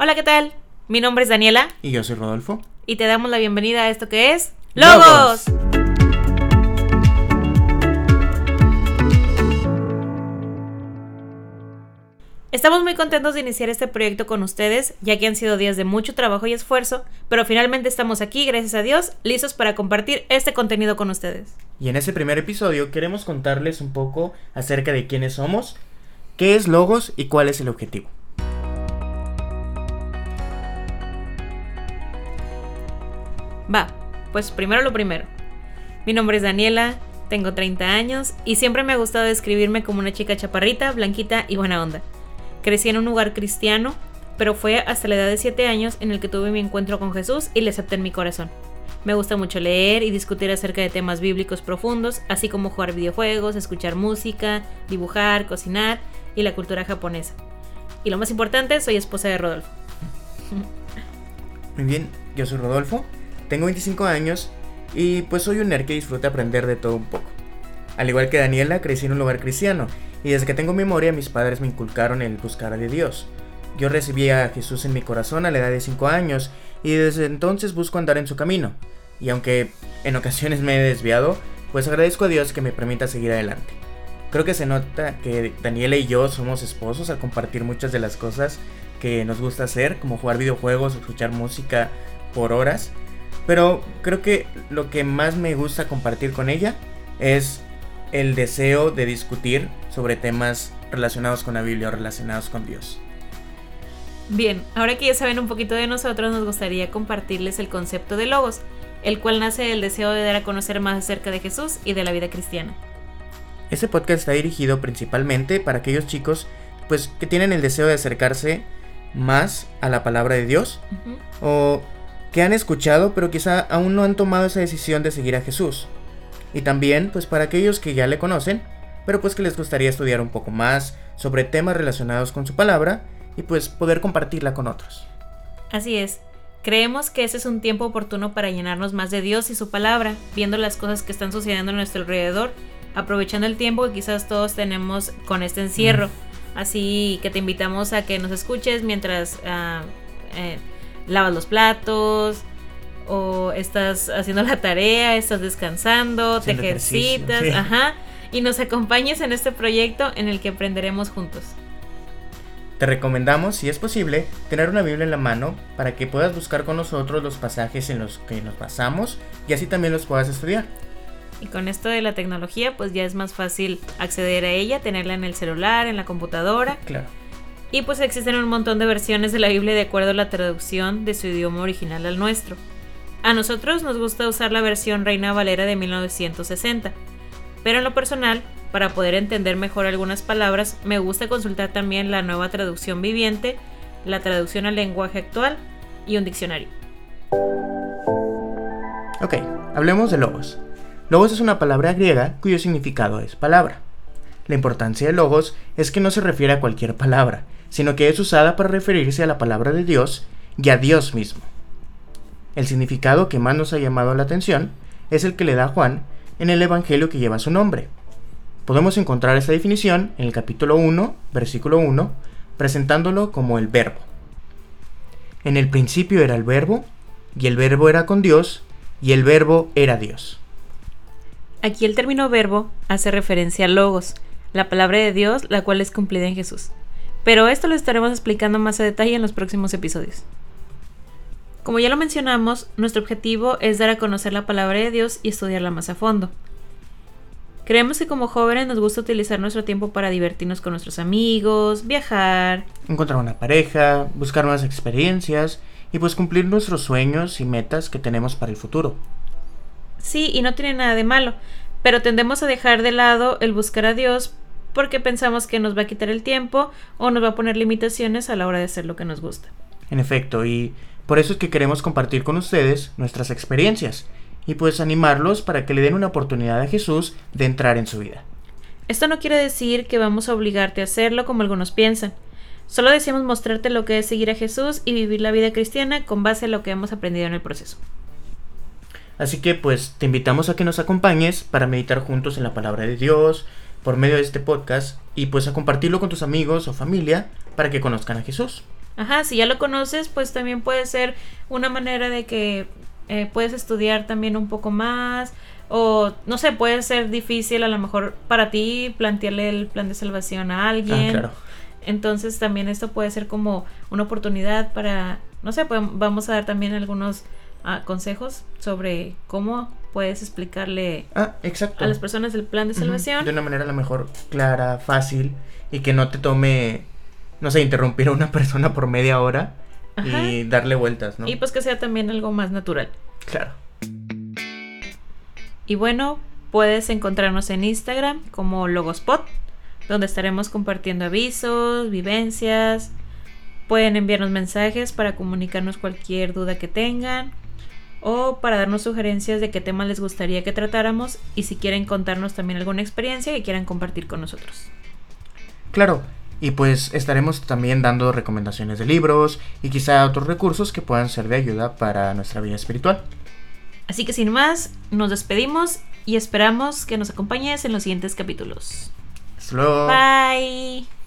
Hola, ¿qué tal? Mi nombre es Daniela. Y yo soy Rodolfo. Y te damos la bienvenida a esto que es Logos. Estamos muy contentos de iniciar este proyecto con ustedes, ya que han sido días de mucho trabajo y esfuerzo, pero finalmente estamos aquí, gracias a Dios, listos para compartir este contenido con ustedes. Y en este primer episodio queremos contarles un poco acerca de quiénes somos, qué es Logos y cuál es el objetivo. Va, pues primero lo primero. Mi nombre es Daniela, tengo 30 años y siempre me ha gustado describirme como una chica chaparrita, blanquita y buena onda. Crecí en un lugar cristiano, pero fue hasta la edad de 7 años en el que tuve mi encuentro con Jesús y le acepté en mi corazón. Me gusta mucho leer y discutir acerca de temas bíblicos profundos, así como jugar videojuegos, escuchar música, dibujar, cocinar y la cultura japonesa. Y lo más importante, soy esposa de Rodolfo. Muy bien, yo soy Rodolfo, tengo 25 años y pues soy un nerd que disfruta aprender de todo un poco. Al igual que Daniela, crecí en un lugar cristiano y desde que tengo memoria mis padres me inculcaron el buscar a Dios. Yo recibí a Jesús en mi corazón a la edad de 5 años y desde entonces busco andar en su camino. Y aunque en ocasiones me he desviado, pues agradezco a Dios que me permita seguir adelante. Creo que se nota que Daniela y yo somos esposos al compartir muchas de las cosas que nos gusta hacer, como jugar videojuegos, escuchar música por horas. Pero creo que lo que más me gusta compartir con ella es el deseo de discutir sobre temas relacionados con la Biblia o relacionados con Dios. Bien, ahora que ya saben un poquito de nosotros, nos gustaría compartirles el concepto de logos, el cual nace del deseo de dar a conocer más acerca de Jesús y de la vida cristiana. Este podcast está dirigido principalmente para aquellos chicos pues que tienen el deseo de acercarse más a la palabra de Dios o que han escuchado pero quizá aún no han tomado esa decisión de seguir a Jesús. Y también pues para aquellos que ya le conocen, pero pues que les gustaría estudiar un poco más sobre temas relacionados con su palabra y pues poder compartirla con otros. Así es. Creemos que ese es un tiempo oportuno para llenarnos más de Dios y su palabra, viendo las cosas que están sucediendo a nuestro alrededor, aprovechando el tiempo que quizás todos tenemos con este encierro. Así que te invitamos a que nos escuches mientras uh, eh, lavas los platos, o estás haciendo la tarea, estás descansando, te ejercitas, ajá, y nos acompañes en este proyecto en el que aprenderemos juntos. Te recomendamos, si es posible, tener una Biblia en la mano para que puedas buscar con nosotros los pasajes en los que nos basamos y así también los puedas estudiar. Y con esto de la tecnología, pues ya es más fácil acceder a ella, tenerla en el celular, en la computadora. Claro. Y pues existen un montón de versiones de la Biblia de acuerdo a la traducción de su idioma original al nuestro. A nosotros nos gusta usar la versión Reina Valera de 1960, pero en lo personal para poder entender mejor algunas palabras, me gusta consultar también la nueva traducción viviente, la traducción al lenguaje actual y un diccionario. Ok, hablemos de logos. Logos es una palabra griega cuyo significado es palabra. La importancia de logos es que no se refiere a cualquier palabra, sino que es usada para referirse a la palabra de Dios y a Dios mismo. El significado que más nos ha llamado la atención es el que le da Juan en el Evangelio que lleva su nombre, Podemos encontrar esta definición en el capítulo 1, versículo 1, presentándolo como el verbo. En el principio era el verbo, y el verbo era con Dios, y el verbo era Dios. Aquí el término verbo hace referencia a logos, la palabra de Dios, la cual es cumplida en Jesús. Pero esto lo estaremos explicando más a detalle en los próximos episodios. Como ya lo mencionamos, nuestro objetivo es dar a conocer la palabra de Dios y estudiarla más a fondo. Creemos que como jóvenes nos gusta utilizar nuestro tiempo para divertirnos con nuestros amigos, viajar, encontrar una pareja, buscar nuevas experiencias y pues cumplir nuestros sueños y metas que tenemos para el futuro. Sí, y no tiene nada de malo, pero tendemos a dejar de lado el buscar a Dios porque pensamos que nos va a quitar el tiempo o nos va a poner limitaciones a la hora de hacer lo que nos gusta. En efecto, y por eso es que queremos compartir con ustedes nuestras experiencias y pues animarlos para que le den una oportunidad a Jesús de entrar en su vida. Esto no quiere decir que vamos a obligarte a hacerlo como algunos piensan. Solo deseamos mostrarte lo que es seguir a Jesús y vivir la vida cristiana con base a lo que hemos aprendido en el proceso. Así que pues te invitamos a que nos acompañes para meditar juntos en la palabra de Dios por medio de este podcast y pues a compartirlo con tus amigos o familia para que conozcan a Jesús. Ajá, si ya lo conoces, pues también puede ser una manera de que eh, puedes estudiar también un poco más. O no sé, puede ser difícil a lo mejor para ti plantearle el plan de salvación a alguien. Ah, claro. Entonces también esto puede ser como una oportunidad para, no sé, pues, vamos a dar también algunos ah, consejos sobre cómo puedes explicarle Ah, exacto. a las personas el plan de salvación. De una manera a lo mejor clara, fácil y que no te tome, no sé, interrumpir a una persona por media hora Ajá. y darle vueltas, ¿no? Y pues que sea también algo más natural. Claro. Y bueno, puedes encontrarnos en Instagram como Logospot, donde estaremos compartiendo avisos, vivencias. Pueden enviarnos mensajes para comunicarnos cualquier duda que tengan o para darnos sugerencias de qué tema les gustaría que tratáramos y si quieren contarnos también alguna experiencia que quieran compartir con nosotros. Claro. Y pues estaremos también dando recomendaciones de libros y quizá otros recursos que puedan ser de ayuda para nuestra vida espiritual. Así que sin más, nos despedimos y esperamos que nos acompañes en los siguientes capítulos. Hasta luego. Bye.